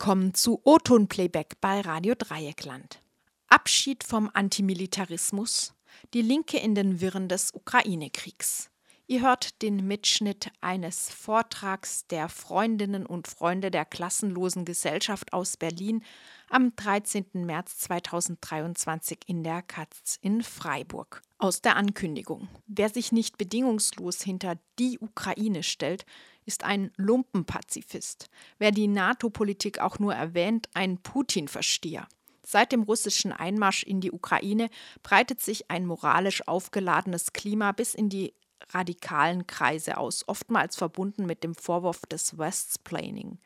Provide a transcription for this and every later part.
willkommen zu O-Ton Playback bei Radio Dreieckland. Abschied vom Antimilitarismus, die Linke in den Wirren des Ukraine-Kriegs. Ihr hört den Mitschnitt eines Vortrags der Freundinnen und Freunde der Klassenlosen Gesellschaft aus Berlin am 13. März 2023 in der Katz in Freiburg. Aus der Ankündigung. Wer sich nicht bedingungslos hinter die Ukraine stellt, ist ein Lumpenpazifist. Wer die NATO-Politik auch nur erwähnt, ein Putin-Versteher. Seit dem russischen Einmarsch in die Ukraine breitet sich ein moralisch aufgeladenes Klima bis in die radikalen Kreise aus, oftmals verbunden mit dem Vorwurf des Westsplaining.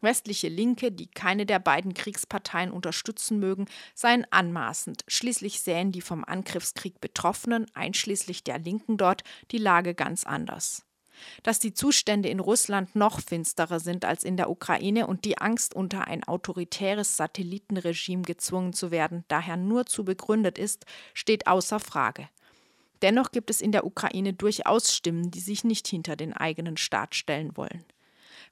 Westliche Linke, die keine der beiden Kriegsparteien unterstützen mögen, seien anmaßend. Schließlich sähen die vom Angriffskrieg Betroffenen, einschließlich der Linken dort, die Lage ganz anders. Dass die Zustände in Russland noch finsterer sind als in der Ukraine und die Angst, unter ein autoritäres Satellitenregime gezwungen zu werden, daher nur zu begründet ist, steht außer Frage. Dennoch gibt es in der Ukraine durchaus Stimmen, die sich nicht hinter den eigenen Staat stellen wollen.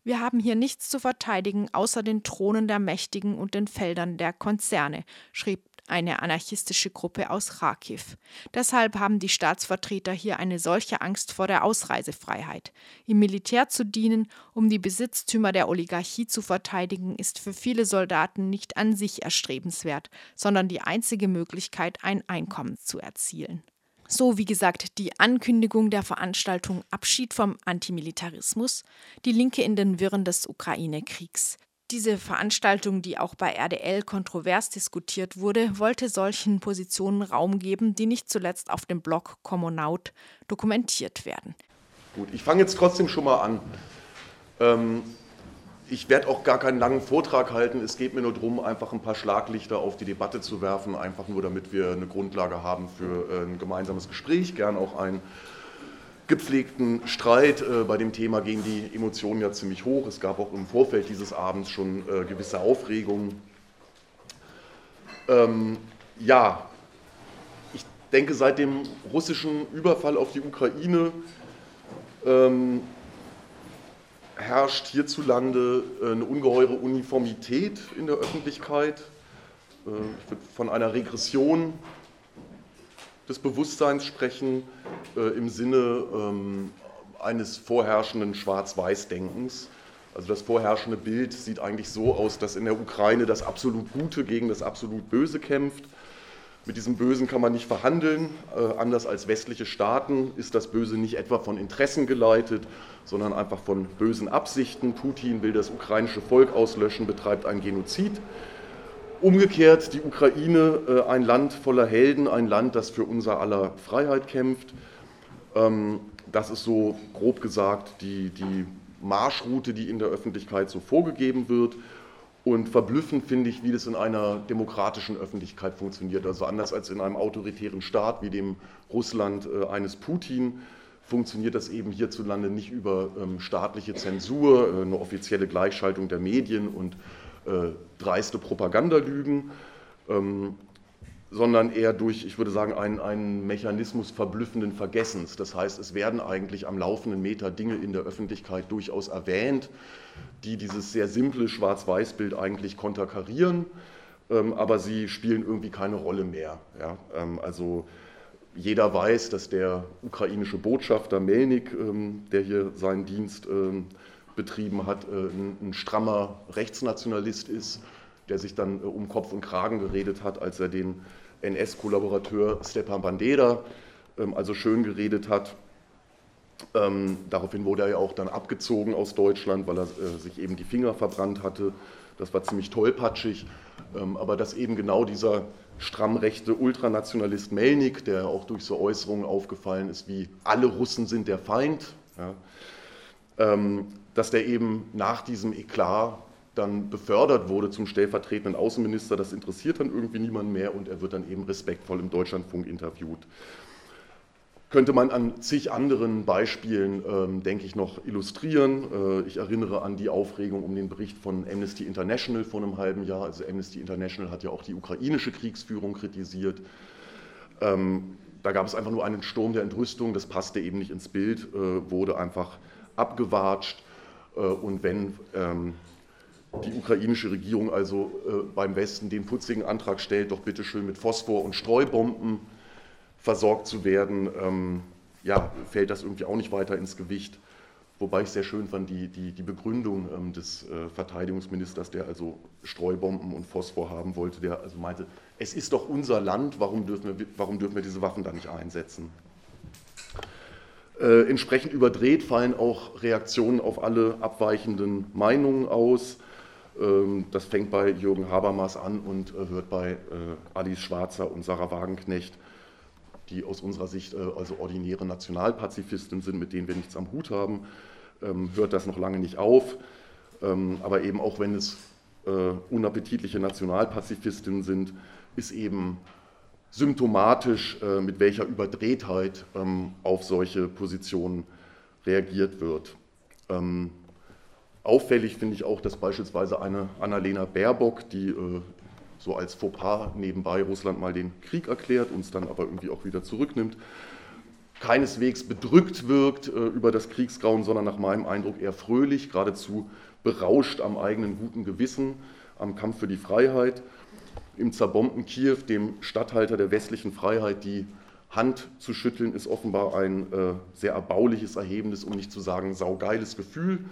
Wir haben hier nichts zu verteidigen außer den Thronen der Mächtigen und den Feldern der Konzerne, schrieb eine anarchistische Gruppe aus Kharkiv. Deshalb haben die Staatsvertreter hier eine solche Angst vor der Ausreisefreiheit. Im Militär zu dienen, um die Besitztümer der Oligarchie zu verteidigen, ist für viele Soldaten nicht an sich erstrebenswert, sondern die einzige Möglichkeit, ein Einkommen zu erzielen. So wie gesagt die Ankündigung der Veranstaltung Abschied vom Antimilitarismus, die Linke in den Wirren des Ukraine-Kriegs. Diese Veranstaltung, die auch bei RDL kontrovers diskutiert wurde, wollte solchen Positionen Raum geben, die nicht zuletzt auf dem Blog Kommunaut dokumentiert werden. Gut, ich fange jetzt trotzdem schon mal an. Ähm, ich werde auch gar keinen langen Vortrag halten. Es geht mir nur darum, einfach ein paar Schlaglichter auf die Debatte zu werfen, einfach nur damit wir eine Grundlage haben für äh, ein gemeinsames Gespräch, gern auch einen gepflegten Streit. Äh, bei dem Thema gehen die Emotionen ja ziemlich hoch. Es gab auch im Vorfeld dieses Abends schon äh, gewisse Aufregungen. Ähm, ja, ich denke, seit dem russischen Überfall auf die Ukraine ähm, herrscht hierzulande äh, eine ungeheure Uniformität in der Öffentlichkeit. Äh, ich würde von einer Regression des Bewusstseins sprechen äh, im Sinne ähm, eines vorherrschenden Schwarz-Weiß-Denkens. Also das vorherrschende Bild sieht eigentlich so aus, dass in der Ukraine das absolut Gute gegen das absolut Böse kämpft mit diesem Bösen kann man nicht verhandeln. Äh, anders als westliche Staaten ist das Böse nicht etwa von Interessen geleitet, sondern einfach von bösen Absichten. Putin will das ukrainische Volk auslöschen, betreibt einen Genozid. Umgekehrt die Ukraine, äh, ein Land voller Helden, ein Land, das für unser aller Freiheit kämpft. Ähm, das ist so grob gesagt die, die Marschroute, die in der Öffentlichkeit so vorgegeben wird. Und verblüffend finde ich, wie das in einer demokratischen Öffentlichkeit funktioniert. Also anders als in einem autoritären Staat wie dem Russland äh, eines Putin funktioniert das eben hierzulande nicht über ähm, staatliche Zensur, äh, eine offizielle Gleichschaltung der Medien und dreiste Propagandalügen, ähm, sondern eher durch, ich würde sagen, einen, einen Mechanismus verblüffenden Vergessens. Das heißt, es werden eigentlich am laufenden Meter Dinge in der Öffentlichkeit durchaus erwähnt, die dieses sehr simple Schwarz-Weiß-Bild eigentlich konterkarieren, ähm, aber sie spielen irgendwie keine Rolle mehr. Ja? Ähm, also jeder weiß, dass der ukrainische Botschafter Melnik, ähm, der hier seinen Dienst betrieben hat, äh, ein, strammer Rechtsnationalist ist, der sich dann äh, um Kopf und Kragen geredet hat, als er den NS-Kollaborateur Stepan Bandera also schön geredet hat ähm, daraufhin wurde er ja auch dann abgezogen aus Deutschland, weil er äh, sich eben die Finger verbrannt hatte. Das war ziemlich tollpatschig. Ähm, aber dass eben genau dieser stramm rechte Ultranationalist Melnik, der auch durch so Äußerungen aufgefallen ist, wie alle Russen sind der Feind, ja, ähm, dass der eben nach diesem Eklat dann befördert wurde zum stellvertretenden Außenminister, das interessiert dann irgendwie niemand mehr und er wird dann eben respektvoll im Deutschlandfunk interviewt. könnte man an zig anderen Beispielen, ähm, denke ich, noch illustrieren. Äh, ich erinnere an die Aufregung um den Bericht von Amnesty International vor einem halben Jahr. Also Amnesty International hat ja auch die ukrainische Kriegsführung kritisiert. Ähm, da gab es einfach nur einen Sturm der Entrüstung, das passte eben nicht ins Bild, äh, wurde einfach abgewatscht. Äh, und wenn ähm, die ukrainische Regierung also äh, beim Westen den putzigen Antrag stellt, doch bitte schön mit Phosphor und Streubomben versorgt zu werden, ähm, ja, fällt das irgendwie auch nicht weiter ins Gewicht. Wobei ich sehr schön fand, die, die, die Begründung ähm, des äh, Verteidigungsministers, der also Streubomben und Phosphor haben wollte, der also meinte, es ist doch unser Land, warum dürfen wir, warum dürfen wir diese Waffen da nicht einsetzen? Äh, entsprechend überdreht fallen auch Reaktionen auf alle abweichenden Meinungen aus. Ähm, das fängt bei Jürgen Habermas an und äh, hört bei äh, Alice Schwarzer und Sarah Wagenknecht die aus unserer Sicht äh, also ordinäre Nationalpazifisten sind, mit denen wir nichts am Hut haben, ähm, hört das noch lange nicht auf. Ähm, aber eben auch wenn es äh, unappetitliche Nationalpazifistinnen sind, ist eben symptomatisch, äh, mit welcher Überdrehtheit ähm, auf solche Positionen reagiert wird. Auffällig finde ich auch, dass beispielsweise eine Annalena Baerbock, die so als Fauxpas nebenbei Russland mal den Krieg erklärt, uns dann aber irgendwie auch wieder zurücknimmt, keineswegs bedrückt wirkt äh, über das Kriegsgrauen, sondern nach meinem Eindruck eher fröhlich, geradezu berauscht am eigenen guten Gewissen, am Kampf für die Freiheit. Im zerbombten Kiew, dem Statthalter der westlichen Freiheit, die Hand zu schütteln, ist offenbar ein äh, sehr erbauliches, erhebendes, um nicht zu sagen saugeiles Gefühl.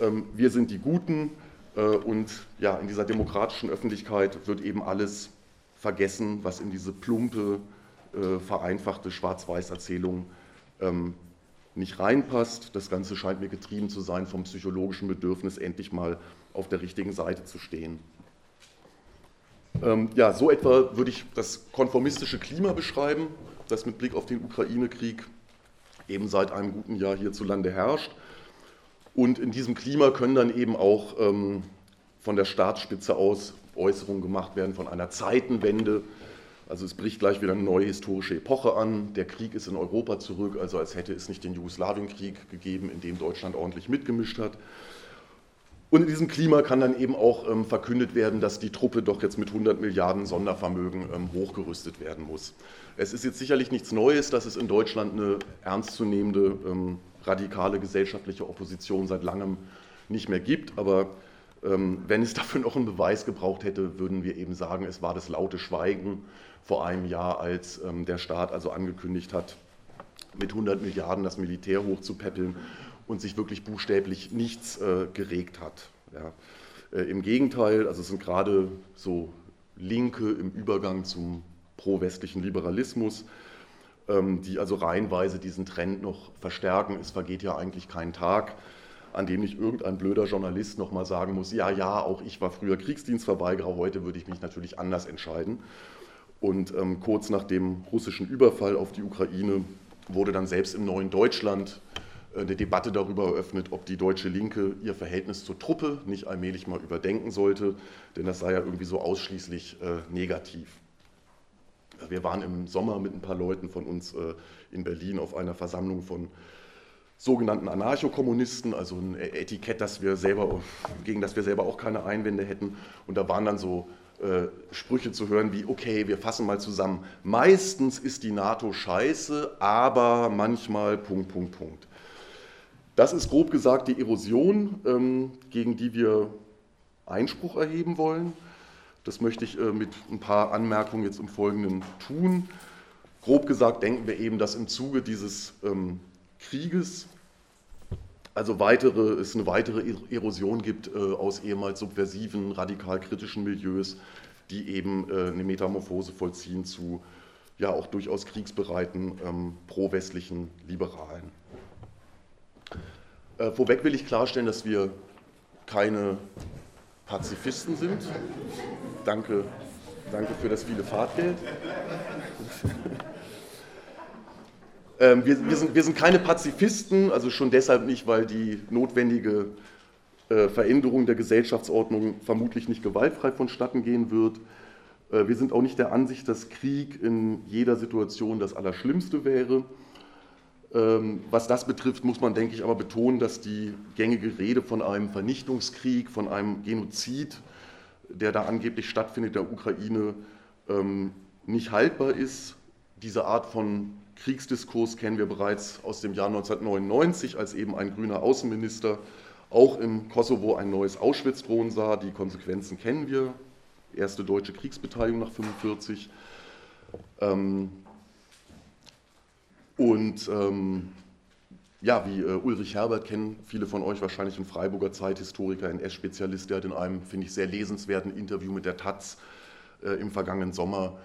Ähm, wir sind die Guten, äh, und ja, in dieser demokratischen Öffentlichkeit wird eben alles vergessen, was in diese plumpe, äh, vereinfachte Schwarz-Weiß-Erzählung ähm, nicht reinpasst. Das Ganze scheint mir getrieben zu sein vom psychologischen Bedürfnis, endlich mal auf der richtigen Seite zu stehen. Ähm, ja, so etwa würde ich das konformistische Klima beschreiben, das mit Blick auf den Ukraine-Krieg eben seit einem guten Jahr hierzulande herrscht. Und in diesem Klima können dann eben auch ähm, von der Staatsspitze aus Äußerungen gemacht werden von einer Zeitenwende. Also es bricht gleich wieder eine neue historische Epoche an. Der Krieg ist in Europa zurück, also als hätte es nicht den Jugoslawienkrieg gegeben, in dem Deutschland ordentlich mitgemischt hat. Und in diesem Klima kann dann eben auch ähm, verkündet werden, dass die Truppe doch jetzt mit 100 Milliarden Sondervermögen ähm, hochgerüstet werden muss. Es ist jetzt sicherlich nichts Neues, dass es in Deutschland eine ernstzunehmende ähm, radikale gesellschaftliche Opposition seit langem nicht mehr gibt. Aber ähm, wenn es dafür noch einen Beweis gebraucht hätte, würden wir eben sagen, es war das laute Schweigen vor einem Jahr, als ähm, der Staat also angekündigt hat, mit 100 Milliarden das Militär hochzupäppeln und sich wirklich buchstäblich nichts äh, geregt hat. Ja. Äh, Im Gegenteil, also es sind gerade so Linke im Übergang zum pro-westlichen Liberalismus, ähm, die also reihenweise diesen Trend noch verstärken. Es vergeht ja eigentlich kein Tag, an dem nicht irgendein blöder Journalist nochmal sagen muss, ja, ja, auch ich war früher Kriegsdienstverweigerer, heute würde ich mich natürlich anders entscheiden. Und ähm, kurz nach dem russischen Überfall auf die Ukraine wurde dann selbst im neuen Deutschland eine Debatte darüber eröffnet, ob die deutsche Linke ihr Verhältnis zur Truppe nicht allmählich mal überdenken sollte, denn das sei ja irgendwie so ausschließlich äh, negativ. Wir waren im Sommer mit ein paar Leuten von uns äh, in Berlin auf einer Versammlung von sogenannten Anarchokommunisten, also ein e- Etikett, das wir selber, gegen das wir selber auch keine Einwände hätten. Und da waren dann so äh, Sprüche zu hören wie, okay, wir fassen mal zusammen, meistens ist die NATO scheiße, aber manchmal Punkt, Punkt, Punkt. Das ist grob gesagt die Erosion, ähm, gegen die wir Einspruch erheben wollen. Das möchte ich äh, mit ein paar Anmerkungen jetzt im Folgenden tun. Grob gesagt denken wir eben, dass im Zuge dieses ähm, Krieges also weitere, es eine weitere Erosion gibt äh, aus ehemals subversiven, radikal kritischen Milieus, die eben äh, eine Metamorphose vollziehen zu ja auch durchaus kriegsbereiten, ähm, pro-westlichen Liberalen. Äh, vorweg will ich klarstellen, dass wir keine Pazifisten sind. Danke, danke für das viele Fahrtgeld. ähm, wir, wir, sind, wir sind keine Pazifisten, also schon deshalb nicht, weil die notwendige äh, Veränderung der Gesellschaftsordnung vermutlich nicht gewaltfrei vonstatten gehen wird. Äh, wir sind auch nicht der Ansicht, dass Krieg in jeder Situation das Allerschlimmste wäre. Ähm, was das betrifft, muss man, denke ich, aber betonen, dass die gängige Rede von einem Vernichtungskrieg, von einem Genozid, der da angeblich stattfindet in der Ukraine, ähm, nicht haltbar ist. Diese Art von Kriegsdiskurs kennen wir bereits aus dem Jahr 1999, als eben ein grüner Außenminister auch im Kosovo ein neues Auschwitz drohen sah. Die Konsequenzen kennen wir. Erste deutsche Kriegsbeteiligung nach 1945. Ähm, und ähm, ja, wie äh, Ulrich Herbert kennen viele von euch wahrscheinlich ein Freiburger Zeithistoriker, NS-Spezialist, der hat in einem, finde ich, sehr lesenswerten Interview mit der Taz äh, im vergangenen Sommer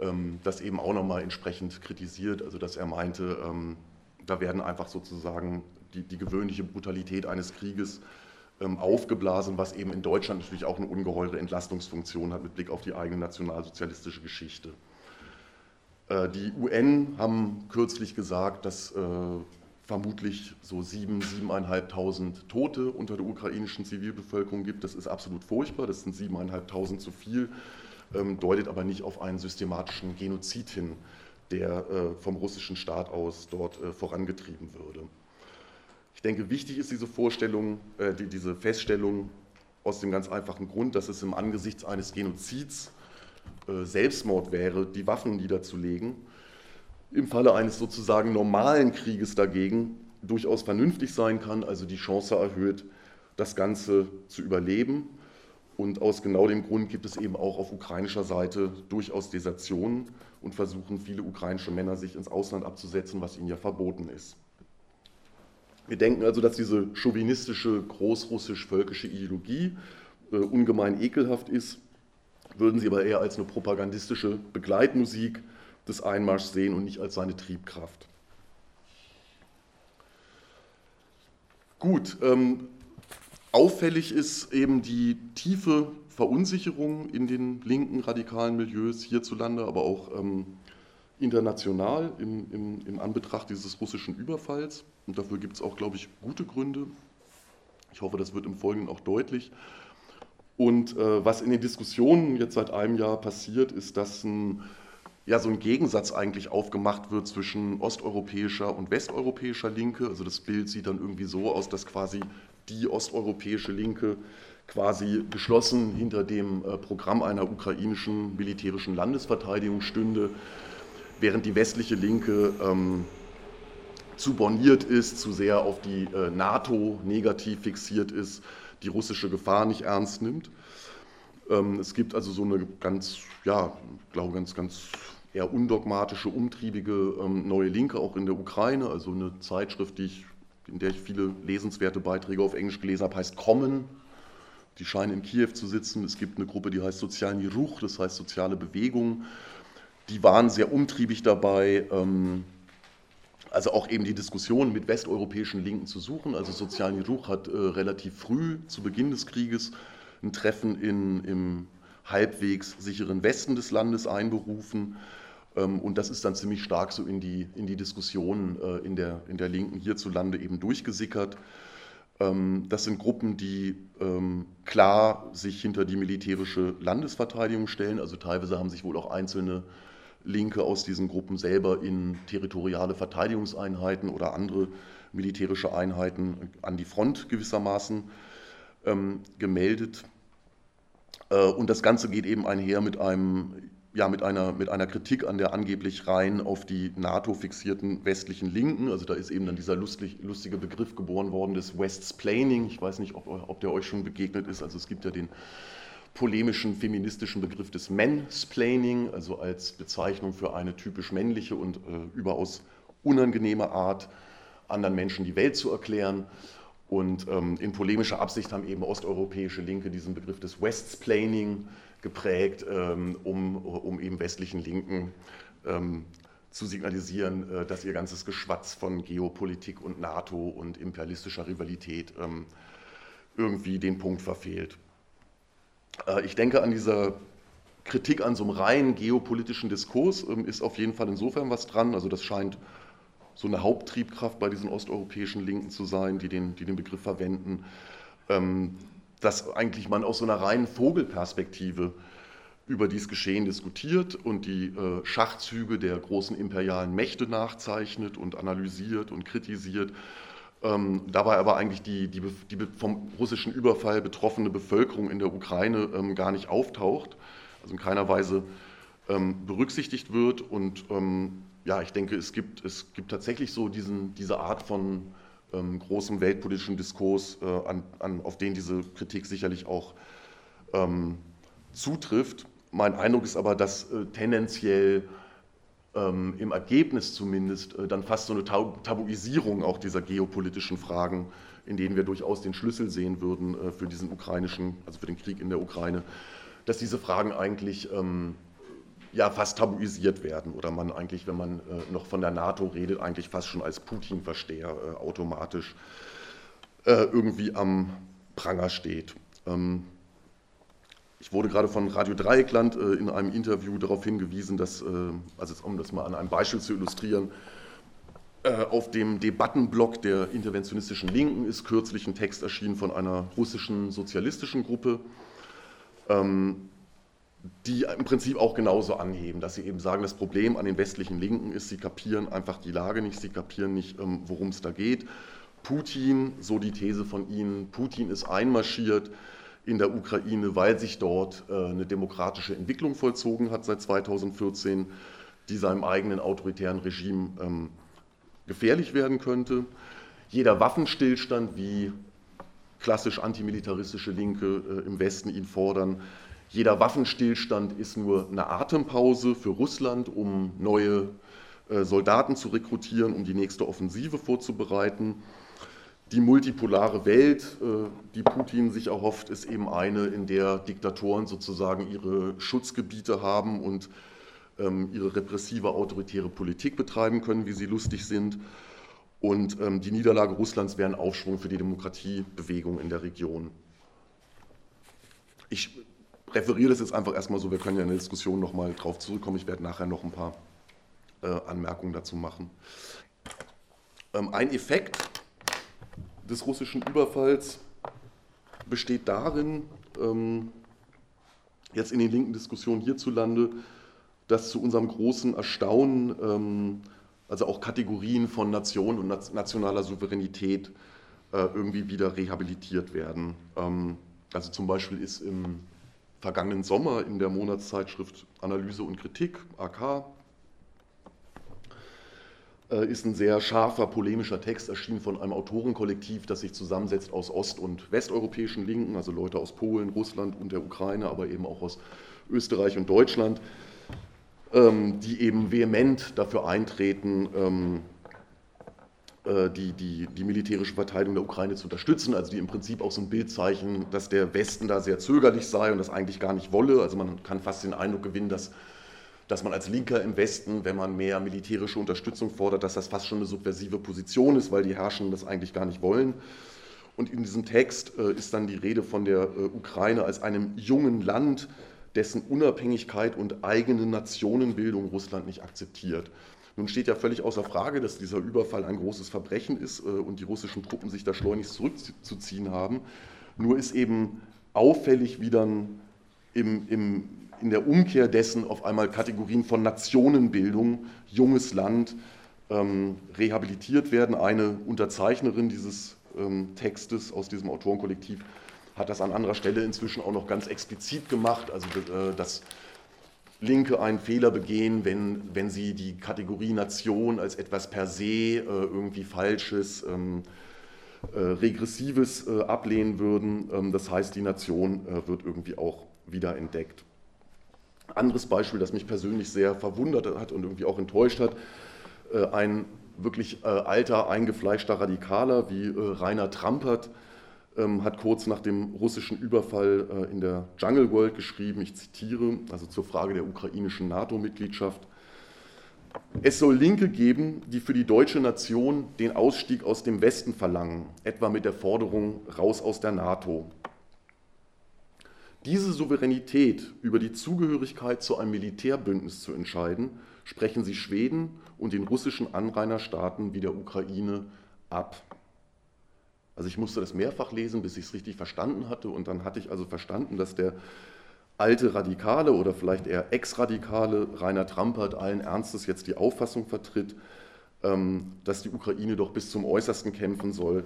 ähm, das eben auch nochmal entsprechend kritisiert. Also, dass er meinte, ähm, da werden einfach sozusagen die, die gewöhnliche Brutalität eines Krieges ähm, aufgeblasen, was eben in Deutschland natürlich auch eine ungeheure Entlastungsfunktion hat mit Blick auf die eigene nationalsozialistische Geschichte. Äh, die UN haben kürzlich gesagt, dass äh, vermutlich so 7.000, 7.500 Tote unter der ukrainischen Zivilbevölkerung gibt. Das ist absolut furchtbar, das sind 7.500 zu viel, ähm, deutet aber nicht auf einen systematischen Genozid hin, der äh, vom russischen Staat aus dort vorangetrieben würde. Ich denke, wichtig ist diese Vorstellung, diese Feststellung aus dem ganz einfachen Grund, dass es im Angesichts eines Genozids Selbstmord wäre, die Waffen niederzulegen. Im Falle eines sozusagen normalen Krieges dagegen durchaus vernünftig sein kann, also die Chance erhöht, das Ganze zu überleben. Und aus genau dem Grund gibt es eben auch auf ukrainischer Seite durchaus Desertionen und versuchen viele ukrainische Männer sich ins Ausland abzusetzen, was ihnen ja verboten ist. Wir denken also, dass diese chauvinistische, großrussisch-völkische Ideologie äh, ungemein ekelhaft ist würden sie aber eher als eine propagandistische Begleitmusik des Einmarschs sehen und nicht als seine Triebkraft. Gut, ähm, auffällig ist eben die tiefe Verunsicherung in den linken radikalen Milieus hierzulande, aber auch ähm, international im, im, im, Anbetracht dieses russischen Überfalls. Und dafür gibt es auch, glaube ich, gute Gründe. Ich hoffe, das wird im Folgenden auch deutlich. Und äh, was in den Diskussionen jetzt seit einem Jahr passiert, ist, dass ein, ja, so ein Gegensatz eigentlich aufgemacht wird zwischen osteuropäischer und westeuropäischer Linke. Also das Bild sieht dann irgendwie so aus, dass quasi die osteuropäische Linke quasi geschlossen hinter dem äh, Programm einer ukrainischen militärischen Landesverteidigung stünde, während die westliche Linke ähm, zu borniert ist, zu sehr auf die äh, NATO negativ fixiert ist die russische Gefahr nicht ernst nimmt. Ähm, es gibt also so eine ganz, ja, glaube, ganz, ganz eher undogmatische, umtriebige ähm, neue Linke auch in der Ukraine. Also eine Zeitschrift, die ich, in der ich viele lesenswerte Beiträge auf Englisch gelesen habe, heißt Kommen. Die scheinen in Kiew zu sitzen. Es gibt eine Gruppe, die heißt Sozialen Ruch, das heißt soziale Bewegung. Die waren sehr umtriebig dabei, ähm, also auch eben die Diskussion mit westeuropäischen Linken zu suchen. Also Sozialen Ruch hat äh, relativ früh zu Beginn des Krieges ein Treffen in, im halbwegs sicheren Westen des Landes einberufen. Ähm, und das ist dann ziemlich stark so in die, in die Diskussion äh, in, der, in der Linken hierzulande eben durchgesickert. Ähm, das sind Gruppen, die ähm, klar sich hinter die militärische Landesverteidigung stellen. Also teilweise haben sich wohl auch einzelne Linke aus diesen Gruppen selber in territoriale Verteidigungseinheiten oder andere militärische Einheiten an die Front gewissermaßen ähm, gemeldet. Äh, und das Ganze geht eben einher mit, einem, ja, mit, einer, mit einer Kritik an der angeblich rein auf die NATO fixierten westlichen Linken. Also da ist eben dann dieser lustig, lustige Begriff geboren worden des Westsplaining. Ich weiß nicht, ob, ob der euch schon begegnet ist. Also es gibt ja den polemischen feministischen Begriff des Mansplaining, also als Bezeichnung für eine typisch männliche und äh, überaus unangenehme Art, anderen Menschen die Welt zu erklären. Und ähm, in polemischer Absicht haben eben osteuropäische Linke diesen Begriff des Westsplaining geprägt, ähm, um, um eben westlichen Linken ähm, zu signalisieren, äh, dass ihr ganzes Geschwatz von Geopolitik und NATO und imperialistischer Rivalität ähm, irgendwie den Punkt verfehlt. Äh, ich denke, an dieser Kritik an so einem rein geopolitischen Diskurs ähm, ist auf jeden Fall insofern was dran. Also das scheint so eine Haupttriebkraft bei diesen osteuropäischen Linken zu sein, die den, die den Begriff verwenden, ähm, dass eigentlich man aus so einer reinen Vogelperspektive über dieses Geschehen diskutiert und die äh, Schachzüge der großen imperialen Mächte nachzeichnet und analysiert und kritisiert. Ähm, dabei aber eigentlich die, die, die, vom russischen Überfall betroffene Bevölkerung in der Ukraine ähm, gar nicht auftaucht, also in keiner Weise ähm, berücksichtigt wird. Und ähm, ja, ich denke, es gibt, es gibt tatsächlich so diesen, diese Art von ähm, großem weltpolitischen Diskurs, äh, an, an, auf den diese Kritik sicherlich auch ähm, zutrifft. Mein Eindruck ist aber, dass äh, tendenziell ähm, im Ergebnis zumindest äh, dann fast so eine Tabuisierung auch dieser geopolitischen Fragen, in denen wir durchaus den Schlüssel sehen würden äh, für diesen ukrainischen, also für den Krieg in der Ukraine, dass diese Fragen eigentlich ähm, ja fast tabuisiert werden oder man eigentlich, wenn man äh, noch von der NATO redet, eigentlich fast schon als Putin-Versteher äh, automatisch äh, irgendwie am Pranger steht. Ähm, ich wurde gerade von Radio Dreieckland äh, in einem Interview darauf hingewiesen, dass, äh, also um das mal an einem Beispiel zu illustrieren, äh, auf dem Debattenblock der interventionistischen Linken ist kürzlich ein Text erschienen von einer russischen sozialistischen Gruppe. Ähm, die im Prinzip auch genauso anheben, dass sie eben sagen, das Problem an den westlichen Linken ist, sie kapieren einfach die Lage nicht, sie kapieren nicht, ähm, worum es da geht. Putin, so die These von ihnen, Putin ist einmarschiert in der Ukraine, weil sich dort äh, eine demokratische Entwicklung vollzogen hat seit 2014, die seinem eigenen autoritären Regime ähm, gefährlich werden könnte. Jeder Waffenstillstand, wie klassisch antimilitaristische Linke äh, im Westen ihn fordern, jeder Waffenstillstand ist nur eine Atempause für Russland, um neue äh, Soldaten zu rekrutieren, um die nächste Offensive vorzubereiten. Die multipolare Welt, äh, die Putin sich erhofft, ist eben eine, in der Diktatoren sozusagen ihre Schutzgebiete haben und ähm, ihre repressive autoritäre Politik betreiben können, wie sie lustig sind. Und ähm, die Niederlage Russlands wäre ein Aufschwung für die Demokratiebewegung in der Region. Ich referiere das jetzt einfach erstmal so, wir können ja in der Diskussion nochmal drauf zurückkommen. Ich werde nachher noch ein paar äh, Anmerkungen dazu machen. Ähm, ein Effekt des russischen Überfalls besteht darin, ähm, jetzt in den linken Diskussionen hierzulande, dass zu unserem großen Erstaunen ähm, also auch Kategorien von Nation und nationaler Souveränität äh, irgendwie wieder rehabilitiert werden. Ähm, also zum Beispiel ist im vergangenen Sommer in der Monatszeitschrift Analyse und Kritik, AK, ist ein sehr scharfer, polemischer Text erschienen von einem Autorenkollektiv, das sich zusammensetzt aus ost- und westeuropäischen Linken, also Leute aus Polen, Russland und der Ukraine, aber eben auch aus Österreich und Deutschland, ähm, die eben vehement dafür eintreten, ähm, äh, die, die, die militärische Verteidigung der Ukraine zu unterstützen, also die im Prinzip auch so ein Bild zeichnen, dass der Westen da sehr zögerlich sei und das eigentlich gar nicht wolle. Also man kann fast den Eindruck gewinnen, dass, dass man als Linker im Westen, wenn man mehr militärische Unterstützung fordert, dass das fast schon eine subversive Position ist, weil die Herrschenden das eigentlich gar nicht wollen. Und in diesem Text äh, ist dann die Rede von der äh, Ukraine als einem jungen Land, dessen Unabhängigkeit und eigene Nationenbildung Russland nicht akzeptiert. Nun steht ja völlig außer Frage, dass dieser Überfall ein großes Verbrechen ist äh, und die russischen Truppen sich da schleunigst zurückzuziehen haben. Nur ist eben auffällig, wie dann im, im, in der Umkehr dessen auf einmal Kategorien von Nationenbildung, junges Land, ähm, rehabilitiert werden. Eine Unterzeichnerin dieses ähm, Textes aus diesem Autorenkollektiv hat das an anderer Stelle inzwischen auch noch ganz explizit gemacht. Also äh, das Linke einen Fehler begehen, wenn, wenn sie die Kategorie Nation als etwas per se äh, irgendwie Falsches, ähm, äh, Regressives äh, ablehnen würden. Ähm, das heißt, die Nation äh, wird irgendwie auch wieder entdeckt. Anderes Beispiel, das mich persönlich sehr verwundert hat und irgendwie auch enttäuscht hat, äh, ein wirklich äh, alter, eingefleischter Radikaler wie Rainer Trampert, ähm, hat kurz nach dem russischen Überfall äh, in der Jungle World geschrieben, ich zitiere, also zur Frage der ukrainischen NATO-Mitgliedschaft. Es soll Linke geben, die für die deutsche Nation den Ausstieg aus dem Westen verlangen, etwa mit der Forderung raus aus der NATO. Diese Souveränität über die Zugehörigkeit zu einem Militärbündnis zu entscheiden, sprechen sie Schweden und den russischen Anrainerstaaten wie der Ukraine ab. Also ich musste das mehrfach lesen, bis ich es richtig verstanden hatte. Und dann hatte ich also verstanden, dass der alte Radikale oder vielleicht eher Ex-Radikale, Rainer Trampert, allen Ernstes jetzt die Auffassung vertritt, ähm, dass die Ukraine doch bis zum Äußersten kämpfen soll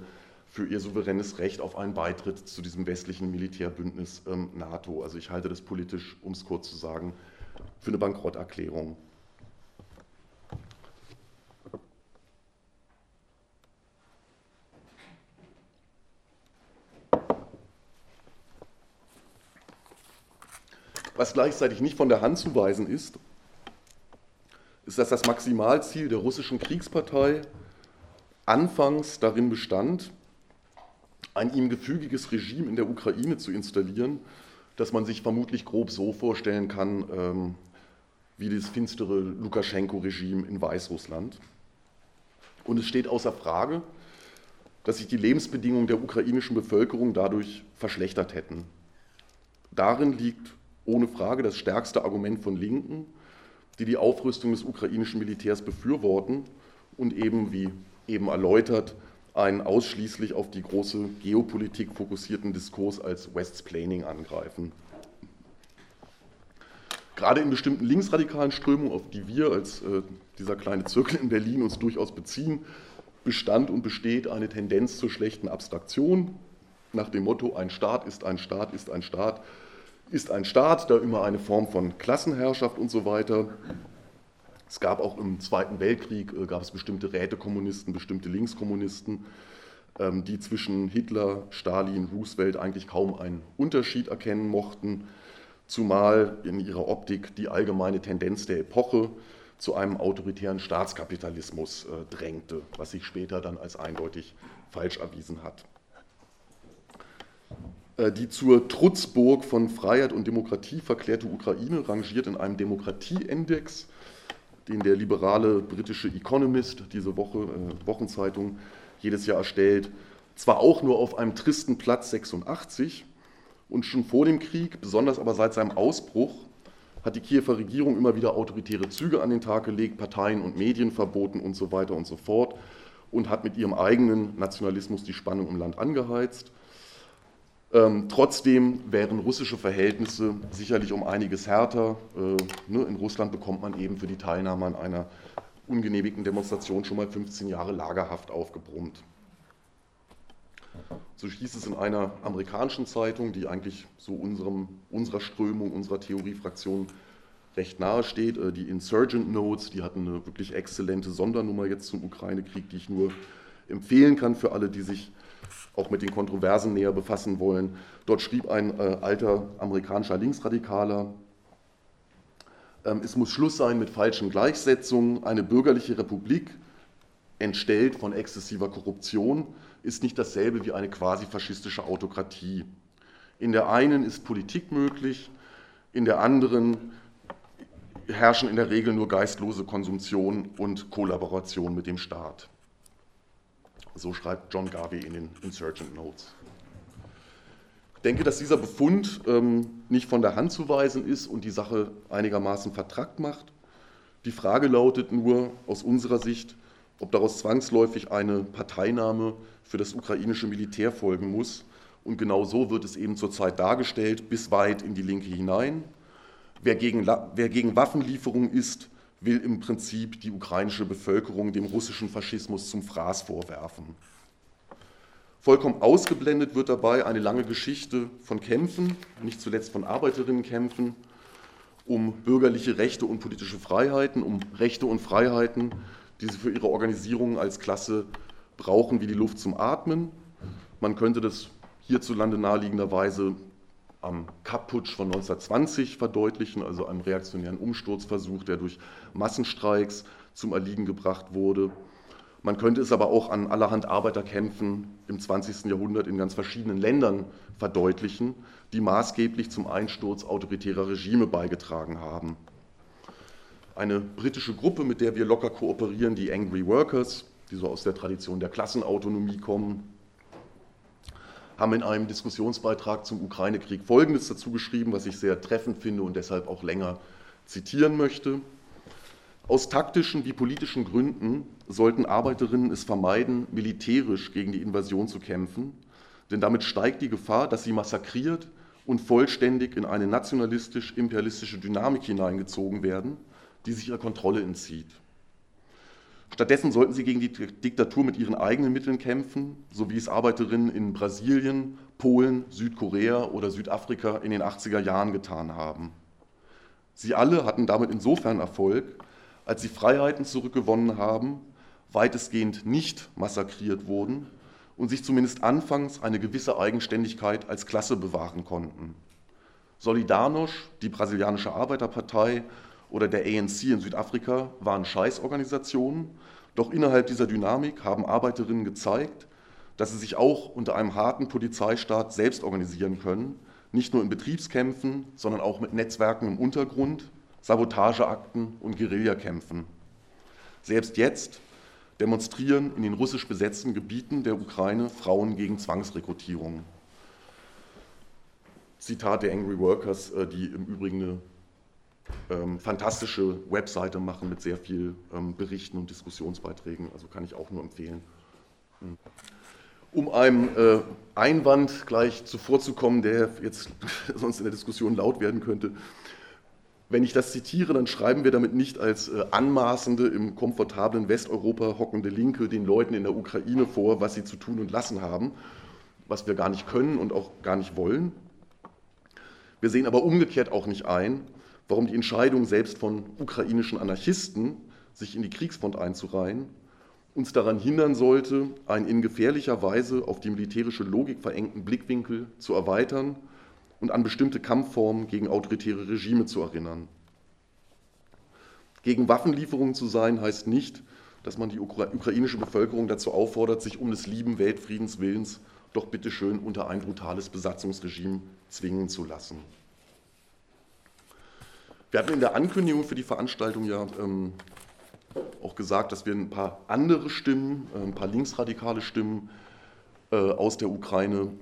für ihr souveränes Recht auf einen Beitritt zu diesem westlichen Militärbündnis ähm, NATO. Also ich halte das politisch, um es kurz zu sagen, für eine Bankrotterklärung. Was gleichzeitig nicht von der Hand zu weisen ist, ist, dass das Maximalziel der russischen Kriegspartei anfangs darin bestand, ein ihm gefügiges Regime in der Ukraine zu installieren, das man sich vermutlich grob so vorstellen kann, ähm, wie das finstere Lukaschenko-Regime in Weißrussland. Und es steht außer Frage, dass sich die Lebensbedingungen der ukrainischen Bevölkerung dadurch verschlechtert hätten. Darin liegt ohne Frage das stärkste Argument von Linken, die die Aufrüstung des ukrainischen Militärs befürworten und eben, wie eben erläutert, einen ausschließlich auf die große Geopolitik fokussierten Diskurs als Westsplaining angreifen. Gerade in bestimmten linksradikalen Strömungen, auf die wir als äh, dieser kleine Zirkel in Berlin uns durchaus beziehen, bestand und besteht eine Tendenz zur schlechten Abstraktion nach dem Motto, ein Staat ist ein Staat ist ein Staat ist ein Staat, da immer eine Form von Klassenherrschaft und so weiter. Es gab auch im Zweiten Weltkrieg äh, gab es bestimmte Rätekommunisten, bestimmte Linkskommunisten, ähm, die zwischen Hitler, Stalin, Roosevelt eigentlich kaum einen Unterschied erkennen mochten, zumal in ihrer Optik die allgemeine Tendenz der Epoche zu einem autoritären Staatskapitalismus äh, drängte, was sich später dann als eindeutig falsch erwiesen hat. Äh, die zur Trutzburg von Freiheit und Demokratie verklärte Ukraine rangiert in einem Demokratieindex, den der liberale britische Economist, diese Woche, äh, Wochenzeitung, jedes Jahr erstellt, zwar auch nur auf einem tristen Platz 86 und schon vor dem Krieg, besonders aber seit seinem Ausbruch, hat die Kiewer Regierung immer wieder autoritäre Züge an den Tag gelegt, Parteien und Medien verboten und so weiter und so fort und hat mit ihrem eigenen Nationalismus die Spannung im Land angeheizt. Ähm, trotzdem wären russische Verhältnisse sicherlich um einiges härter. Äh, ne, in Russland bekommt man eben für die Teilnahme an einer ungenehmigten Demonstration schon mal 15 Jahre Lagerhaft aufgebrummt. So hieß es in einer amerikanischen Zeitung, die eigentlich so unserem, unserer Strömung, unserer Theoriefraktion recht nahe steht, äh, die Insurgent Notes, die hatten eine wirklich exzellente Sondernummer jetzt zum Ukraine-Krieg, die ich nur empfehlen kann für alle, die sich auch mit den Kontroversen näher befassen wollen. Dort schrieb ein äh, alter amerikanischer Linksradikaler, ähm, es muss Schluss sein mit falschen Gleichsetzungen. Eine bürgerliche Republik, entstellt von exzessiver Korruption, ist nicht dasselbe wie eine quasi faschistische Autokratie. In der einen ist Politik möglich, in der anderen herrschen in der Regel nur geistlose Konsumtion und Kollaboration mit dem Staat. So schreibt John Garvey in den Insurgent Notes. Ich denke, dass dieser Befund ähm, nicht von der Hand zu weisen ist und die Sache einigermaßen vertrackt macht. Die Frage lautet nur aus unserer Sicht, ob daraus zwangsläufig eine Parteinahme für das ukrainische Militär folgen muss. Und genau so wird es eben zurzeit dargestellt, bis weit in die Linke hinein. Wer gegen, wer gegen Waffenlieferungen ist, will im Prinzip die ukrainische Bevölkerung dem russischen Faschismus zum Fraß vorwerfen. Vollkommen ausgeblendet wird dabei eine lange Geschichte von Kämpfen, nicht zuletzt von Arbeiterinnenkämpfen, um bürgerliche Rechte und politische Freiheiten, um Rechte und Freiheiten, die sie für ihre Organisierung als Klasse brauchen wie die Luft zum Atmen. Man könnte das hierzulande naheliegenderweise am Kapp-Putsch von 1920 verdeutlichen, also einem reaktionären Umsturzversuch, der durch Massenstreiks zum Erliegen gebracht wurde. Man könnte es aber auch an allerhand Arbeiterkämpfen im 20. Jahrhundert in ganz verschiedenen Ländern verdeutlichen, die maßgeblich zum Einsturz autoritärer Regime beigetragen haben. Eine britische Gruppe, mit der wir locker kooperieren, die Angry Workers, die so aus der Tradition der Klassenautonomie kommen, haben in einem Diskussionsbeitrag zum Ukraine-Krieg Folgendes dazu geschrieben, was ich sehr treffend finde und deshalb auch länger zitieren möchte. Aus taktischen wie politischen Gründen sollten Arbeiterinnen es vermeiden, militärisch gegen die Invasion zu kämpfen, denn damit steigt die Gefahr, dass sie massakriert und vollständig in eine nationalistisch-imperialistische Dynamik hineingezogen werden, die sich ihrer Kontrolle entzieht. Stattdessen sollten sie gegen die Diktatur mit ihren eigenen Mitteln kämpfen, so wie es Arbeiterinnen in Brasilien, Polen, Südkorea oder Südafrika in den 80er Jahren getan haben. Sie alle hatten damit insofern Erfolg, als sie Freiheiten zurückgewonnen haben, weitestgehend nicht massakriert wurden und sich zumindest anfangs eine gewisse Eigenständigkeit als Klasse bewahren konnten. Solidarność, die brasilianische Arbeiterpartei oder der ANC in Südafrika waren Scheißorganisationen, doch innerhalb dieser Dynamik haben Arbeiterinnen gezeigt, dass sie sich auch unter einem harten Polizeistaat selbst organisieren können, nicht nur in Betriebskämpfen, sondern auch mit Netzwerken im Untergrund, Sabotageakten und Guerillakämpfen. Selbst jetzt demonstrieren in den russisch besetzten Gebieten der Ukraine Frauen gegen Zwangsrekrutierung. Zitat der Angry Workers, äh, die im Übrigen eine ähm, fantastische Webseite machen mit sehr viel ähm, Berichten und Diskussionsbeiträgen. Also kann ich auch nur empfehlen. Hm. Um einem äh, Einwand gleich zuvorzukommen, der jetzt sonst in der Diskussion laut werden könnte, wenn ich das zitiere, dann schreiben wir damit nicht als äh, anmaßende, im komfortablen Westeuropa hockende Linke den Leuten in der Ukraine vor, was sie zu tun und lassen haben, was wir gar nicht können und auch gar nicht wollen. Wir sehen aber umgekehrt auch nicht ein, warum die Entscheidung selbst von ukrainischen Anarchisten, sich in die Kriegsfront einzureihen, uns daran hindern sollte, einen in gefährlicher Weise auf die militärische Logik verengten Blickwinkel zu erweitern und an bestimmte Kampfformen gegen autoritäre Regime zu erinnern. Gegen Waffenlieferungen zu sein heißt nicht, dass man die ukrainische Bevölkerung dazu auffordert, sich um des lieben Weltfriedens willens doch bitteschön unter ein brutales Besatzungsregime zwingen zu lassen. Wir hatten in der Ankündigung für die Veranstaltung ja ähm, auch gesagt, dass wir ein paar andere Stimmen, äh, ein paar linksradikale Stimmen äh, aus der Ukraine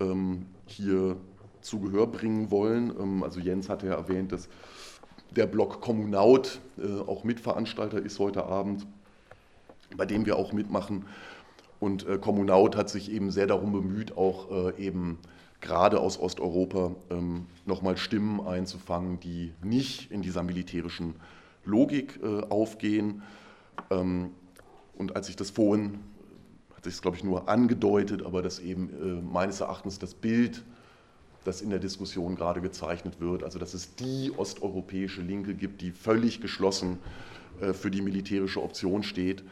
ähm, hier zu Gehör bringen wollen. Ähm, also Jens hatte ja erwähnt, dass der Blog Kommunaut äh, auch Mitveranstalter ist heute Abend, bei dem wir auch mitmachen. Und äh, Kommunaut hat sich eben sehr darum bemüht, auch äh, eben gerade aus Osteuropa ähm, nochmal Stimmen einzufangen, die nicht in dieser militärischen Logik äh, aufgehen. Ähm, und als ich das vorhin, hat sich es glaube ich nur angedeutet, aber dass eben äh, meines Erachtens das Bild, das in der Diskussion gerade gezeichnet wird, also dass es die osteuropäische Linke gibt, die völlig geschlossen äh, für die militärische Option steht,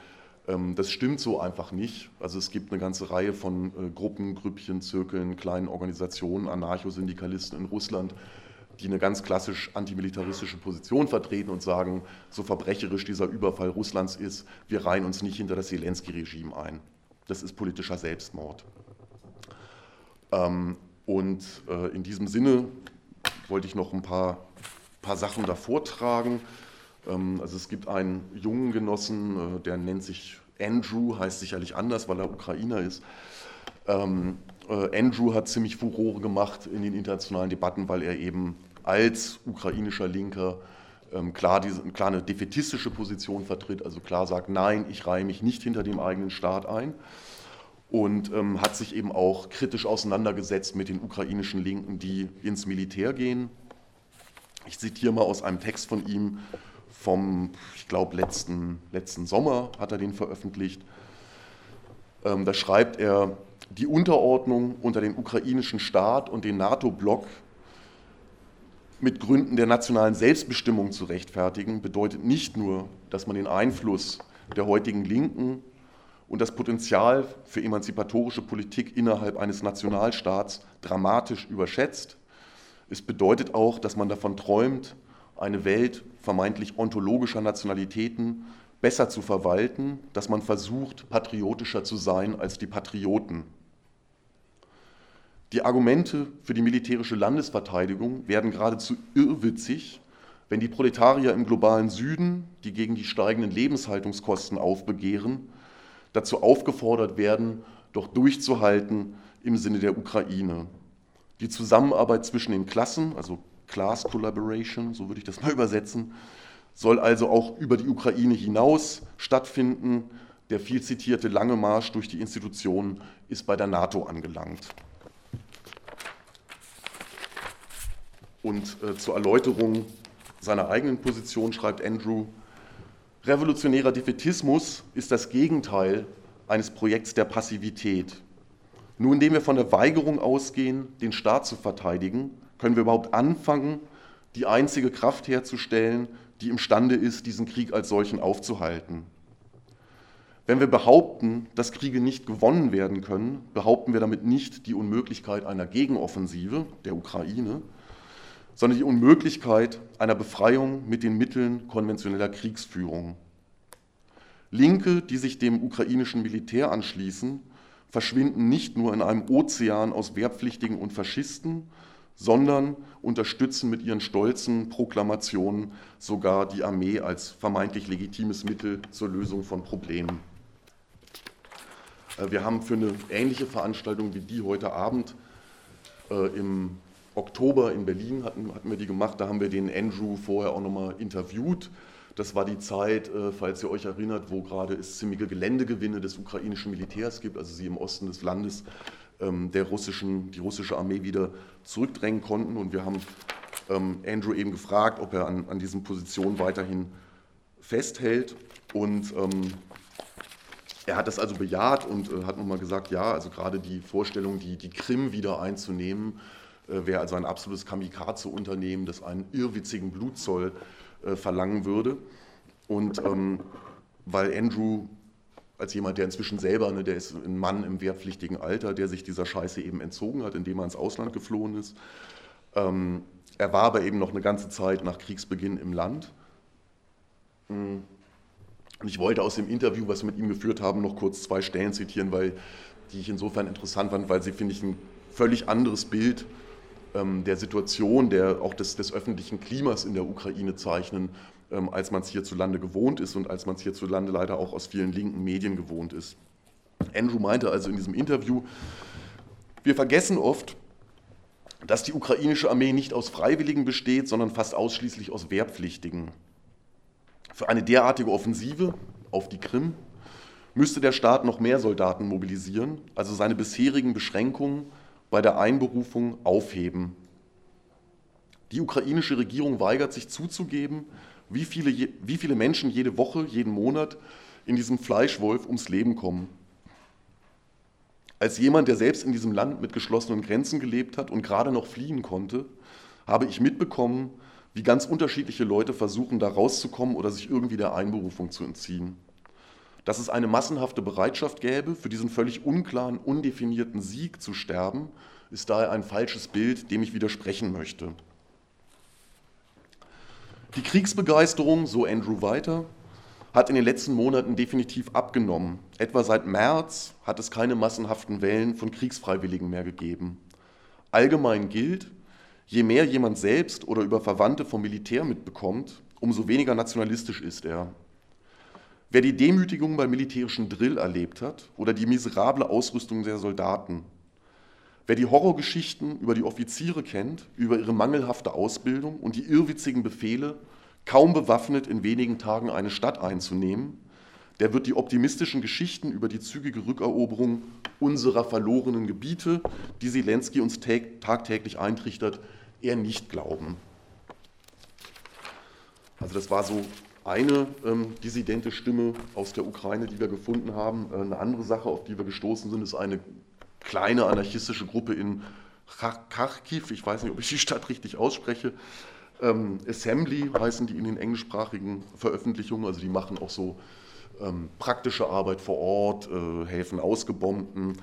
das stimmt so einfach nicht. Also es gibt eine ganze Reihe von äh, Gruppen, Grüppchen, Zirkeln, kleinen Organisationen, Anarchosyndikalisten in Russland, die eine ganz klassisch antimilitaristische Position vertreten und sagen, so verbrecherisch dieser Überfall Russlands ist, wir reihen uns nicht hinter das Zelensky-Regime ein. Das ist politischer Selbstmord. Ähm, und äh, in diesem Sinne wollte ich noch ein paar, paar Sachen davor tragen. Ähm, also es gibt einen jungen Genossen, äh, der nennt sich Andrew, heißt sicherlich anders, weil er Ukrainer ist. Ähm, äh, Andrew hat ziemlich Furore gemacht in den internationalen Debatten, weil er eben als ukrainischer Linker ähm, klar, diese, klar eine defetistische Position vertritt, also klar sagt, nein, ich reihe mich nicht hinter dem eigenen Staat ein und ähm, hat sich eben auch kritisch auseinandergesetzt mit den ukrainischen Linken, die ins Militär gehen. Ich zitiere mal aus einem Text von ihm, vom, ich glaube, letzten, letzten Sommer hat er den veröffentlicht. Ähm, da schreibt er, die Unterordnung unter den ukrainischen Staat und den NATO-Block mit Gründen der nationalen Selbstbestimmung zu rechtfertigen, bedeutet nicht nur, dass man den Einfluss der heutigen Linken und das Potenzial für emanzipatorische Politik innerhalb eines Nationalstaats dramatisch überschätzt. Es bedeutet auch, dass man davon träumt, eine Welt vermeintlich ontologischer Nationalitäten besser zu verwalten, dass man versucht, patriotischer zu sein als die Patrioten. Die Argumente für die militärische Landesverteidigung werden geradezu irrwitzig, wenn die Proletarier im globalen Süden, die gegen die steigenden Lebenshaltungskosten aufbegehren, dazu aufgefordert werden, doch durchzuhalten im Sinne der Ukraine. Die Zusammenarbeit zwischen den Klassen, also Class Collaboration, so würde ich das mal übersetzen, soll also auch über die Ukraine hinaus stattfinden. Der viel zitierte lange Marsch durch die Institutionen ist bei der NATO angelangt. Und äh, zur Erläuterung seiner eigenen Position schreibt Andrew, revolutionärer Defetismus ist das Gegenteil eines Projekts der Passivität. Nur indem wir von der Weigerung ausgehen, den Staat zu verteidigen, können wir überhaupt anfangen, die einzige Kraft herzustellen, die imstande ist, diesen Krieg als solchen aufzuhalten. Wenn wir behaupten, dass Kriege nicht gewonnen werden können, behaupten wir damit nicht die Unmöglichkeit einer Gegenoffensive der Ukraine, sondern die Unmöglichkeit einer Befreiung mit den Mitteln konventioneller Kriegsführung. Linke, die sich dem ukrainischen Militär anschließen, verschwinden nicht nur in einem Ozean aus Wehrpflichtigen und Faschisten, sondern unterstützen mit ihren stolzen Proklamationen sogar die Armee als vermeintlich legitimes Mittel zur Lösung von Problemen. Äh, wir haben für eine ähnliche Veranstaltung wie die heute Abend äh, im Oktober in Berlin hatten, hatten wir die gemacht. Da haben wir den Andrew vorher auch nochmal interviewt. Das war die Zeit, äh, falls ihr euch erinnert, wo gerade es ziemliche Geländegewinne des ukrainischen Militärs gibt, also sie im Osten des Landes der russischen, die russische Armee wieder zurückdrängen konnten. Und wir haben ähm, Andrew eben gefragt, ob er an, an diesen Positionen weiterhin festhält. Und ähm, er hat das also bejaht und äh, hat nochmal gesagt, ja, also gerade die Vorstellung, die, die Krim wieder einzunehmen, äh, wäre also ein absolutes Kamikaze-Unternehmen, das einen irrwitzigen Blutzoll äh, verlangen würde. Und ähm, weil Andrew als jemand, der inzwischen selber, ne, der ist ein Mann im wehrpflichtigen Alter, der sich dieser Scheiße eben entzogen hat, indem er ins Ausland geflohen ist. Ähm, er war aber eben noch eine ganze Zeit nach Kriegsbeginn im Land. Mm. Und ich wollte aus dem Interview, was wir mit ihm geführt haben, noch kurz zwei Stellen zitieren, weil die ich insofern interessant fand, weil sie, finde ich, ein völlig anderes Bild ähm, der Situation, der, auch des, des öffentlichen Klimas in der Ukraine zeichnen, ähm, als man es hierzulande gewohnt ist und als man es hierzulande leider auch aus vielen linken Medien gewohnt ist. Andrew meinte also in diesem Interview, wir vergessen oft, dass die ukrainische Armee nicht aus Freiwilligen besteht, sondern fast ausschließlich aus Wehrpflichtigen. Für eine derartige Offensive auf die Krim müsste der Staat noch mehr Soldaten mobilisieren, also seine bisherigen Beschränkungen bei der Einberufung aufheben. Die ukrainische Regierung weigert sich zuzugeben, wie viele, wie viele Menschen jede Woche, jeden Monat in diesem Fleischwolf ums Leben kommen. Als jemand, der selbst in diesem Land mit geschlossenen Grenzen gelebt hat und gerade noch fliehen konnte, habe ich mitbekommen, wie ganz unterschiedliche Leute versuchen, da rauszukommen oder sich irgendwie der Einberufung zu entziehen. Dass es eine massenhafte Bereitschaft gäbe, für diesen völlig unklaren, undefinierten Sieg zu sterben, ist daher ein falsches Bild, dem ich widersprechen möchte. Die Kriegsbegeisterung, so Andrew weiter, hat in den letzten Monaten definitiv abgenommen. Etwa seit März hat es keine massenhaften Wellen von Kriegsfreiwilligen mehr gegeben. Allgemein gilt, je mehr jemand selbst oder über Verwandte vom Militär mitbekommt, umso weniger nationalistisch ist er. Wer die Demütigung beim militärischen Drill erlebt hat oder die miserable Ausrüstung der Soldaten, Wer die Horrorgeschichten über die Offiziere kennt, über ihre mangelhafte Ausbildung und die irrwitzigen Befehle, kaum bewaffnet in wenigen Tagen eine Stadt einzunehmen, der wird die optimistischen Geschichten über die zügige Rückeroberung unserer verlorenen Gebiete, die Zelensky uns tagtäglich eintrichtert, eher nicht glauben. Also das war so eine ähm, dissidente Stimme aus der Ukraine, die wir gefunden haben. Äh, eine andere Sache, auf die wir gestoßen sind, ist eine kleine anarchistische Gruppe in Kharkiv, ich weiß nicht, ob ich die Stadt richtig ausspreche. Ähm, Assembly heißen die in den englischsprachigen Veröffentlichungen, also die machen auch so ähm, praktische Arbeit vor Ort, äh, helfen Ausgebombten.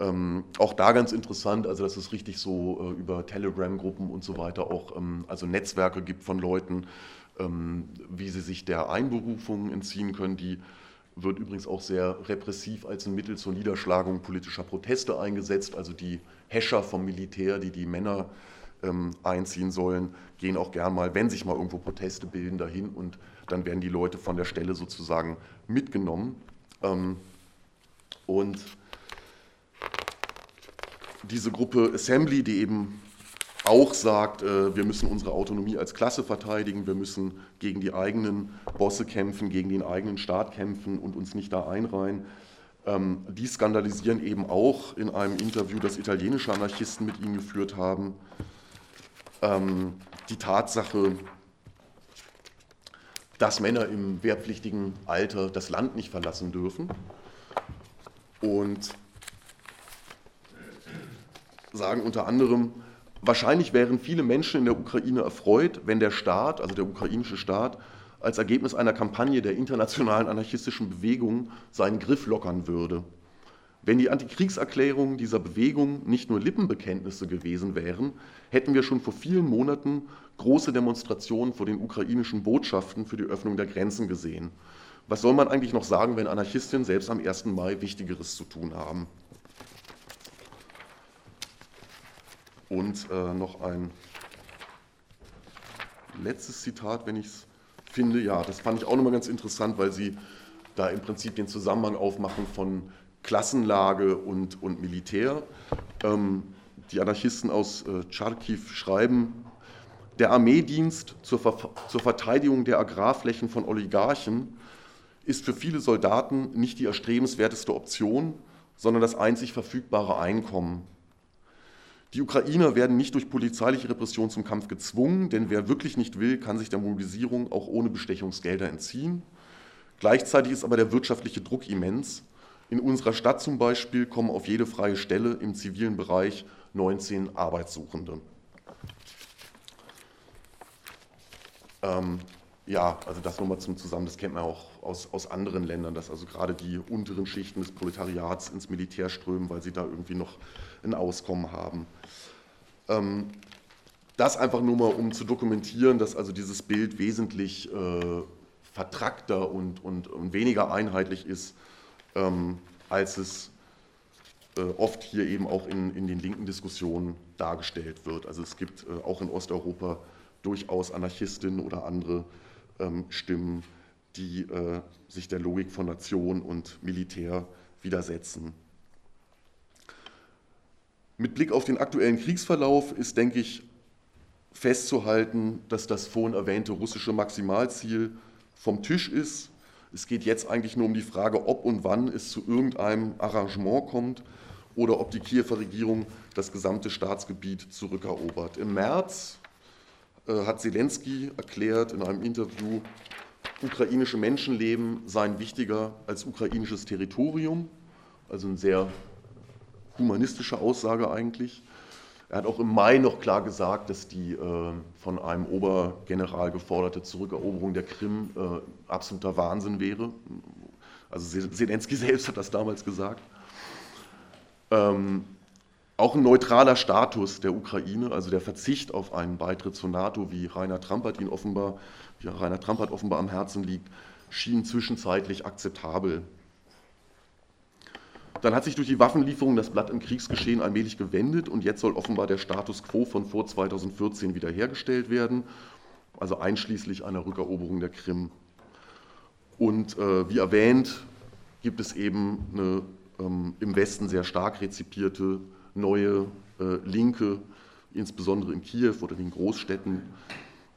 Ähm, auch da ganz interessant, also dass es richtig so äh, über Telegram-Gruppen und so weiter auch ähm, also Netzwerke gibt von Leuten, ähm, wie sie sich der Einberufung entziehen können, die wird übrigens auch sehr repressiv als ein Mittel zur Niederschlagung politischer Proteste eingesetzt. Also die Häscher vom Militär, die die Männer ähm, einziehen sollen, gehen auch gern mal, wenn sich mal irgendwo Proteste bilden, dahin und dann werden die Leute von der Stelle sozusagen mitgenommen. Ähm, und diese Gruppe Assembly, die eben auch sagt, äh, wir müssen unsere Autonomie als Klasse verteidigen, wir müssen gegen die eigenen Bosse kämpfen, gegen den eigenen Staat kämpfen und uns nicht da einreihen. Ähm, die skandalisieren eben auch in einem Interview, das italienische Anarchisten mit ihnen geführt haben, ähm, die Tatsache, dass Männer im wehrpflichtigen Alter das Land nicht verlassen dürfen und sagen unter anderem, wahrscheinlich wären viele Menschen in der Ukraine erfreut, wenn der Staat, also der ukrainische Staat, als Ergebnis einer Kampagne der internationalen anarchistischen Bewegung seinen Griff lockern würde. Wenn die Antikriegserklärungen dieser Bewegung nicht nur Lippenbekenntnisse gewesen wären, hätten wir schon vor vielen Monaten große Demonstrationen vor den ukrainischen Botschaften für die Öffnung der Grenzen gesehen. Was soll man eigentlich noch sagen, wenn Anarchistinnen selbst am 1. Mai Wichtigeres zu tun haben? Und äh, noch ein letztes Zitat, wenn ich es finde. Ja, das fand ich auch nochmal ganz interessant, weil Sie da im Prinzip den Zusammenhang aufmachen von Klassenlage und, und Militär. Ähm, die Anarchisten aus äh, Charkiw schreiben, der Armeedienst zur, Ver zur Verteidigung der Agrarflächen von Oligarchen ist für viele Soldaten nicht die erstrebenswerteste Option, sondern das einzig verfügbare Einkommen. Die Ukrainer werden nicht durch polizeiliche Repression zum Kampf gezwungen, denn wer wirklich nicht will, kann sich der Mobilisierung auch ohne Bestechungsgelder entziehen. Gleichzeitig ist aber der wirtschaftliche Druck immens. In unserer Stadt zum Beispiel kommen auf jede freie Stelle im zivilen Bereich 19 Arbeitssuchende. Ähm, ja, also das nochmal zum Zusammen, das kennt man auch aus, aus anderen Ländern, dass also gerade die unteren Schichten des Proletariats ins Militär strömen, weil sie da irgendwie noch ein Auskommen haben. Ähm, das einfach nur mal, um zu dokumentieren, dass also dieses Bild wesentlich äh, vertrackter und, und, und, weniger einheitlich ist, ähm, als es äh, oft hier eben auch in, in den linken Diskussionen dargestellt wird. Also es gibt äh, auch in Osteuropa durchaus Anarchistinnen oder andere Stimmen, die äh, sich der Logik von Nation und Militär widersetzen. Mit Blick auf den aktuellen Kriegsverlauf ist, denke ich, festzuhalten, dass das vorhin erwähnte russische Maximalziel vom Tisch ist. Es geht jetzt eigentlich nur um die Frage, ob und wann es zu irgendeinem Arrangement kommt oder ob die Kiewer Regierung das gesamte Staatsgebiet zurückerobert. Im März hat Zelensky erklärt in einem Interview, ukrainische Menschenleben seien wichtiger als ukrainisches Territorium. Also eine sehr humanistische Aussage eigentlich. Er hat auch im Mai noch klar gesagt, dass die äh, von einem Obergeneral geforderte Zurückeroberung der Krim äh, absoluter Wahnsinn wäre. Also Zelensky selbst hat das damals gesagt. Ähm, auch ein neutraler Status der Ukraine, also der Verzicht auf einen Beitritt zur NATO, wie Rainer Trampert ihn offenbar, wie Rainer Trampert offenbar am Herzen liegt, schien zwischenzeitlich akzeptabel. Dann hat sich durch die Waffenlieferung das Blatt im Kriegsgeschehen allmählich gewendet und jetzt soll offenbar der Status quo von vor 2014 wiederhergestellt werden, also einschließlich einer Rückeroberung der Krim. Und äh, wie erwähnt, gibt es eben eine ähm, im Westen sehr stark rezipierte neue äh, Linke, insbesondere in Kiew oder den Großstädten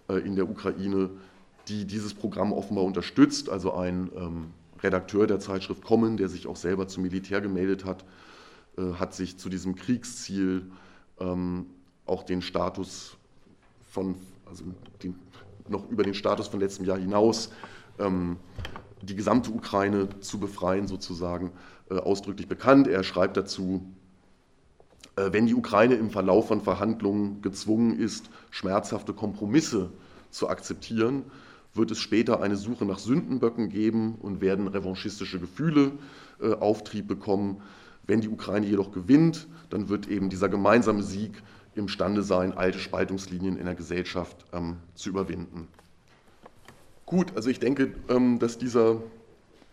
äh, in der Ukraine, die dieses Programm offenbar unterstützt. Also ein ähm, Redakteur der Zeitschrift Kommen, der sich auch selber zum Militär gemeldet hat, äh, hat sich zu diesem Kriegsziel ähm, auch den Status von, also den, noch über den Status von letztem Jahr hinaus, ähm, die gesamte Ukraine zu befreien, sozusagen, äh, ausdrücklich bekannt. Er schreibt dazu, wenn die Ukraine im Verlauf von Verhandlungen gezwungen ist, schmerzhafte Kompromisse zu akzeptieren, wird es später eine Suche nach Sündenböcken geben und werden revanchistische Gefühle äh, Auftrieb bekommen. Wenn die Ukraine jedoch gewinnt, dann wird eben dieser gemeinsame Sieg imstande sein, alte Spaltungslinien in der Gesellschaft ähm, zu überwinden. Gut, also ich denke, ähm, dass dieser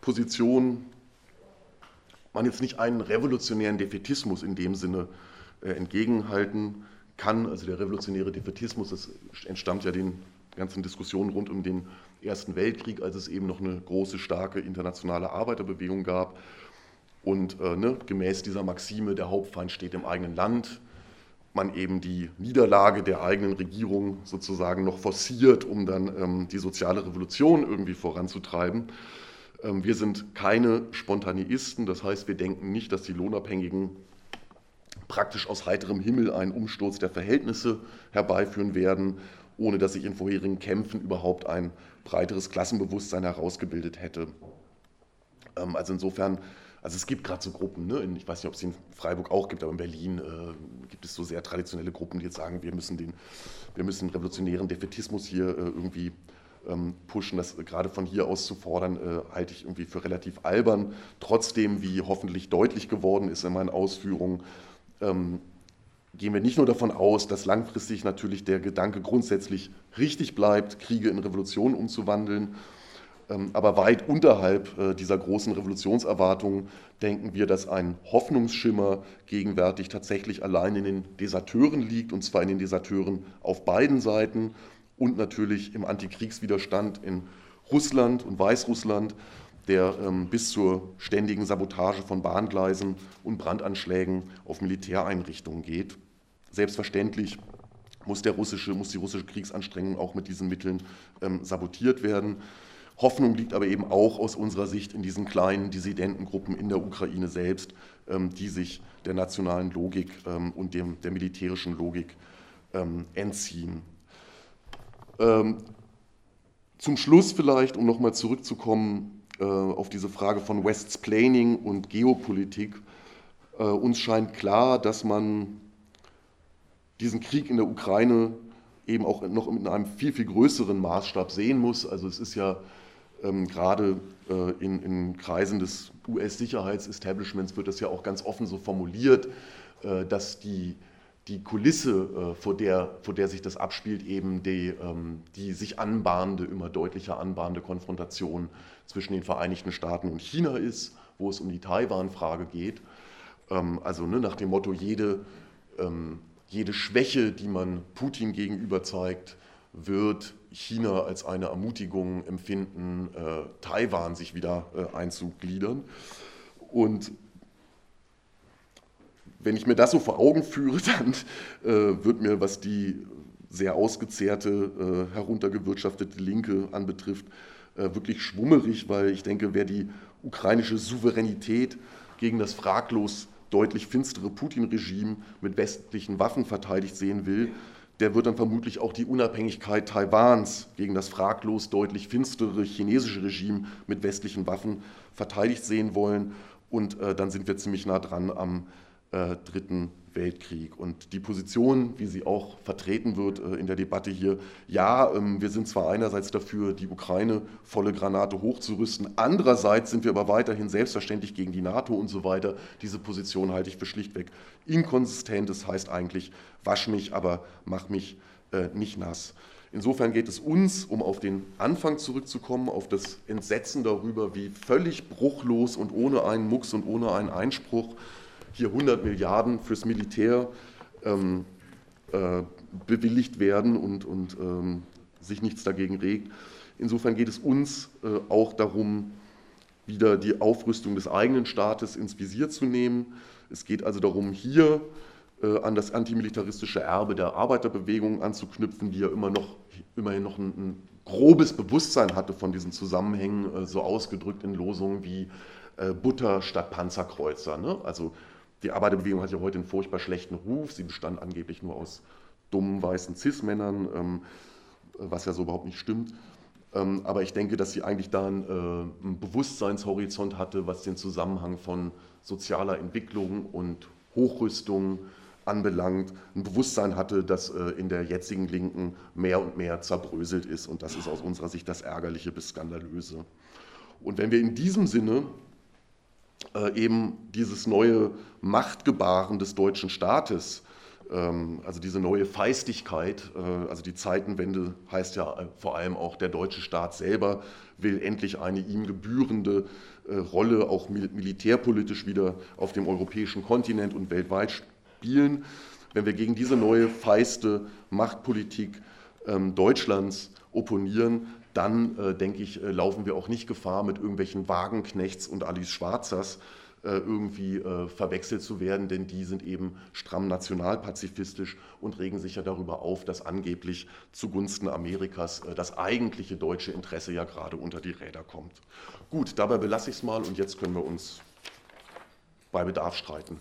Position man jetzt nicht einen revolutionären Defetismus in dem Sinne äh, entgegenhalten kann. Also der revolutionäre Defetismus, das entstammt ja den ganzen Diskussionen rund um den Ersten Weltkrieg, als es eben noch eine große, starke internationale Arbeiterbewegung gab. Und äh, ne, gemäß dieser Maxime, der Hauptfeind steht im eigenen Land, man eben die Niederlage der eigenen Regierung sozusagen noch forciert, um dann ähm, die soziale Revolution irgendwie voranzutreiben. Ähm, wir sind keine Spontaneisten, das heißt, wir denken nicht, dass die Lohnabhängigen praktisch aus heiterem Himmel einen Umsturz der Verhältnisse herbeiführen werden, ohne dass sich in vorherigen Kämpfen überhaupt ein breiteres Klassenbewusstsein herausgebildet hätte. Ähm, also insofern, also es gibt gerade so Gruppen, ne? ich weiß nicht, ob es in Freiburg auch gibt, aber in Berlin äh, gibt es so sehr traditionelle Gruppen, die jetzt sagen, wir müssen den, wir müssen revolutionären Defetismus hier äh, irgendwie ähm, pushen. Das gerade von hier aus zu fordern, äh, halte ich irgendwie für relativ albern. Trotzdem, wie hoffentlich deutlich geworden ist in meinen Ausführungen, ähm, gehen wir nicht nur davon aus, dass langfristig natürlich der Gedanke grundsätzlich richtig bleibt, Kriege in Revolutionen umzuwandeln, ähm, aber weit unterhalb äh, dieser großen Revolutionserwartungen denken wir, dass ein Hoffnungsschimmer gegenwärtig tatsächlich allein in den Deserteuren liegt, und zwar in den Deserteuren auf beiden Seiten und natürlich im Antikriegswiderstand in Russland und Weißrussland, der ähm, bis zur ständigen Sabotage von Bahngleisen und Brandanschlägen auf Militäreinrichtungen geht. Selbstverständlich muss, der russische, muss die russische Kriegsanstrengung auch mit diesen Mitteln ähm, sabotiert werden. Hoffnung liegt aber eben auch aus unserer Sicht in diesen kleinen Dissidentengruppen in der Ukraine selbst, ähm, die sich der nationalen Logik ähm, und dem, der militärischen Logik ähm, entziehen. Zum Schluss vielleicht, um nochmal zurückzukommen äh, auf diese Frage von West's-Planning und Geopolitik. Äh, uns scheint klar, dass man diesen Krieg in der Ukraine eben auch noch in einem viel, viel größeren Maßstab sehen muss. Also es ist ja ähm, gerade äh, in, in, Kreisen des US-Sicherheitsestablishments wird das ja auch ganz offen so formuliert, äh, dass die, die Kulisse, äh, vor, der, vor der sich das abspielt, eben die, ähm, die sich anbahnende, immer deutlicher anbahnende Konfrontation zwischen den Vereinigten Staaten und China ist, wo es um die Taiwan-Frage geht. Ähm, also ne, nach dem Motto, jede, ähm, jede Schwäche, die man Putin gegenüber zeigt, wird China als eine Ermutigung empfinden, äh, Taiwan sich wieder äh, einzugliedern. Und wenn ich mir das so vor Augen führe, dann äh, wird mir, was die sehr ausgezehrte, äh, heruntergewirtschaftete Linke anbetrifft, äh, wirklich schwummerig, weil ich denke, wer die ukrainische Souveränität gegen das fraglos deutlich finstere Putin-Regime mit westlichen Waffen verteidigt sehen will, der wird dann vermutlich auch die Unabhängigkeit Taiwans gegen das fraglos deutlich finstere chinesische Regime mit westlichen Waffen verteidigt sehen wollen. Und äh, dann sind wir ziemlich nah dran am äh, Dritten Weltkrieg. Und die Position, wie sie auch vertreten wird äh, in der Debatte hier, ja, ähm, wir sind zwar einerseits dafür, die Ukraine volle Granate hochzurüsten, andererseits sind wir aber weiterhin selbstverständlich gegen die NATO und so weiter. Diese Position halte ich für schlichtweg inkonsistent. Das heißt eigentlich, wasch mich, aber mach mich äh, nicht nass. Insofern geht es uns, um auf den Anfang zurückzukommen, auf das Entsetzen darüber, wie völlig bruchlos und ohne einen Mucks und ohne einen Einspruch hier 100 Milliarden fürs Militär ähm, äh, bewilligt werden und, und ähm, sich nichts dagegen regt. Insofern geht es uns äh, auch darum, wieder die Aufrüstung des eigenen Staates ins Visier zu nehmen. Es geht also darum, hier äh, an das antimilitaristische Erbe der Arbeiterbewegung anzuknüpfen, die ja immer noch, immerhin noch ein, ein grobes Bewusstsein hatte von diesen Zusammenhängen, äh, so ausgedrückt in Losungen wie äh, Butter statt Panzerkreuzer. Ne? Also die Arbeiterbewegung hat ja heute einen furchtbar schlechten Ruf. Sie bestand angeblich nur aus dummen weißen Cis-Männern, ähm, was ja so überhaupt nicht stimmt. Ähm, aber ich denke, dass sie eigentlich da einen, äh, einen Bewusstseinshorizont hatte, was den Zusammenhang von sozialer Entwicklung und Hochrüstung anbelangt, ein Bewusstsein hatte, das äh, in der jetzigen Linken mehr und mehr zerbröselt ist. Und das ist aus unserer Sicht das Ärgerliche bis Skandalöse. Und wenn wir in diesem Sinne eben dieses neue Machtgebaren des deutschen Staates, ähm, also diese neue Feistigkeit, äh, also die Zeitenwende heißt ja äh, vor allem auch der deutsche Staat selber will endlich eine ihm gebührende Rolle auch militärpolitisch wieder auf dem europäischen Kontinent und weltweit spielen. Wenn wir gegen diese neue feiste Machtpolitik ähm, Deutschlands opponieren, dann äh, denke ich, äh, laufen wir auch nicht Gefahr, mit irgendwelchen Wagenknechts und Alice Schwarzers äh, irgendwie verwechselt zu werden, denn die sind eben stramm nationalpazifistisch und regen sich ja darüber auf, dass angeblich zugunsten Amerikas das eigentliche deutsche Interesse ja gerade unter die Räder kommt. Gut, dabei belasse ich es mal und jetzt können wir uns bei Bedarf streiten.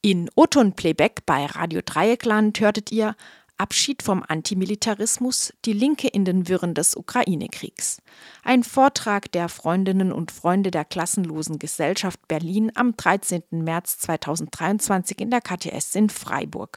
In Oton Playback bei Radio Dreieckland hörtet ihr Abschied vom Antimilitarismus, die Linke in den Wirren des Ukraine-Kriegs. Ein Vortrag der Freundinnen und Freunde der Klassenlosen Gesellschaft Berlin am 13. März 2023 in der KTS in Freiburg.